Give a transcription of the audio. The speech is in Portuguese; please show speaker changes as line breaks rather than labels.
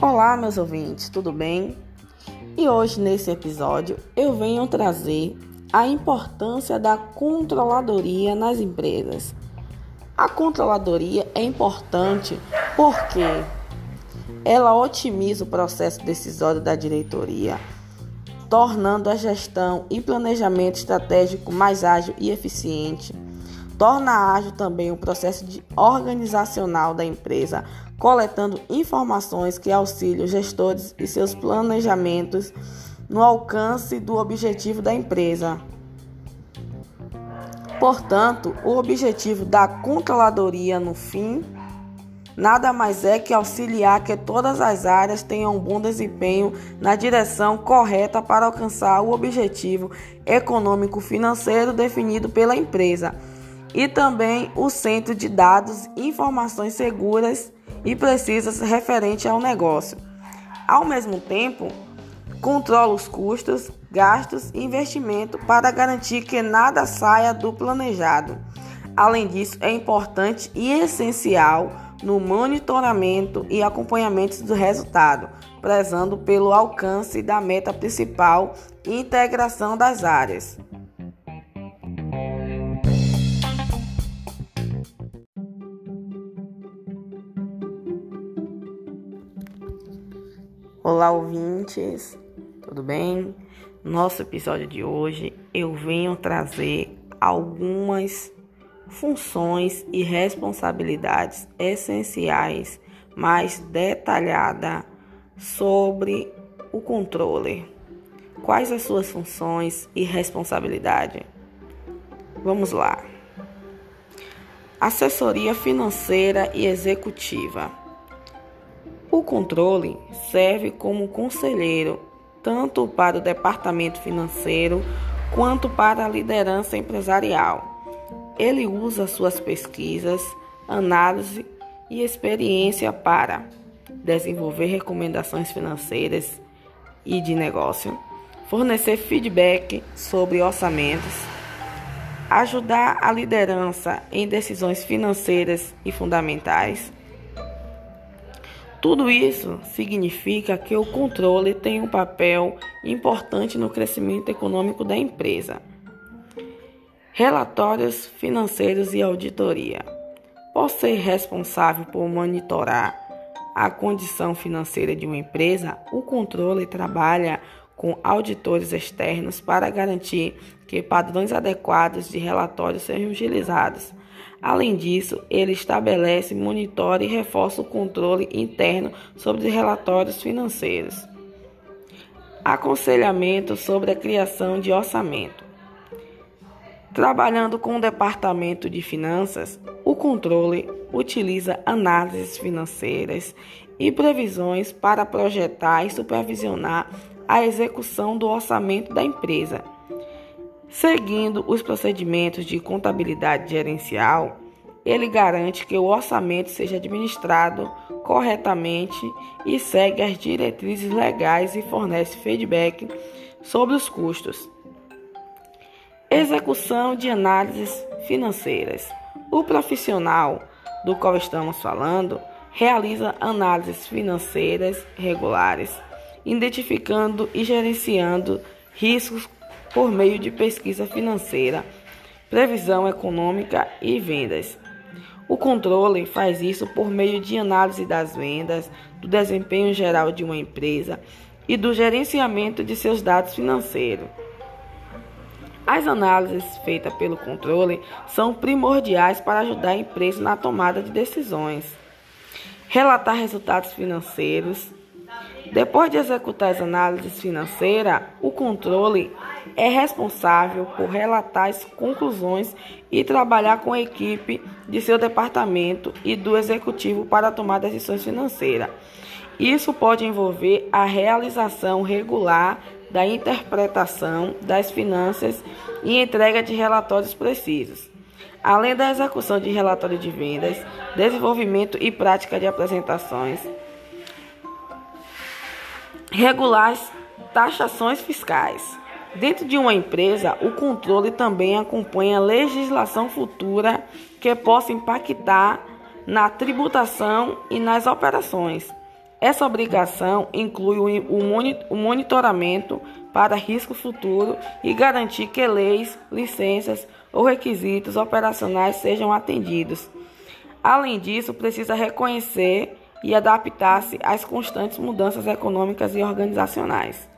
Olá, meus ouvintes, tudo bem? E hoje, nesse episódio, eu venho trazer a importância da controladoria nas empresas. A controladoria é importante porque ela otimiza o processo decisório da diretoria, tornando a gestão e planejamento estratégico mais ágil e eficiente. Torna ágil também o processo de organizacional da empresa, coletando informações que auxiliam gestores e seus planejamentos no alcance do objetivo da empresa. Portanto, o objetivo da controladoria no fim nada mais é que auxiliar que todas as áreas tenham um bom desempenho na direção correta para alcançar o objetivo econômico-financeiro definido pela empresa e também o centro de dados e informações seguras e precisas referente ao negócio. Ao mesmo tempo, controla os custos, gastos e investimento para garantir que nada saia do planejado. Além disso, é importante e essencial no monitoramento e acompanhamento do resultado, prezando pelo alcance da meta principal e integração das áreas. Olá, ouvintes, tudo bem? Nosso episódio de hoje eu venho trazer algumas funções e responsabilidades essenciais mais detalhada sobre o controle. Quais as suas funções e responsabilidade? Vamos lá. Assessoria financeira e executiva. O controle serve como conselheiro tanto para o departamento financeiro quanto para a liderança empresarial. Ele usa suas pesquisas, análise e experiência para desenvolver recomendações financeiras e de negócio, fornecer feedback sobre orçamentos, ajudar a liderança em decisões financeiras e fundamentais. Tudo isso significa que o controle tem um papel importante no crescimento econômico da empresa. Relatórios financeiros e auditoria. Por ser responsável por monitorar a condição financeira de uma empresa, o controle trabalha com auditores externos para garantir que padrões adequados de relatórios sejam utilizados. Além disso, ele estabelece, monitora e reforça o controle interno sobre os relatórios financeiros. Aconselhamento sobre a criação de orçamento. Trabalhando com o departamento de finanças, o controle utiliza análises financeiras e previsões para projetar e supervisionar a execução do orçamento da empresa. Seguindo os procedimentos de contabilidade gerencial, ele garante que o orçamento seja administrado corretamente e segue as diretrizes legais e fornece feedback sobre os custos. Execução de análises financeiras. O profissional do qual estamos falando realiza análises financeiras regulares, identificando e gerenciando riscos por meio de pesquisa financeira, previsão econômica e vendas. O controle faz isso por meio de análise das vendas, do desempenho geral de uma empresa e do gerenciamento de seus dados financeiros. As análises feitas pelo controle são primordiais para ajudar a empresa na tomada de decisões. Relatar resultados financeiros. Depois de executar as análises financeiras, o controle é responsável por relatar as conclusões e trabalhar com a equipe de seu departamento e do executivo para tomar decisões financeiras. Isso pode envolver a realização regular da interpretação das finanças e entrega de relatórios precisos, além da execução de relatório de vendas, desenvolvimento e prática de apresentações, regular as taxações fiscais. Dentro de uma empresa, o controle também acompanha legislação futura que possa impactar na tributação e nas operações. Essa obrigação inclui o monitoramento para risco futuro e garantir que leis, licenças ou requisitos operacionais sejam atendidos. Além disso, precisa reconhecer e adaptar-se às constantes mudanças econômicas e organizacionais.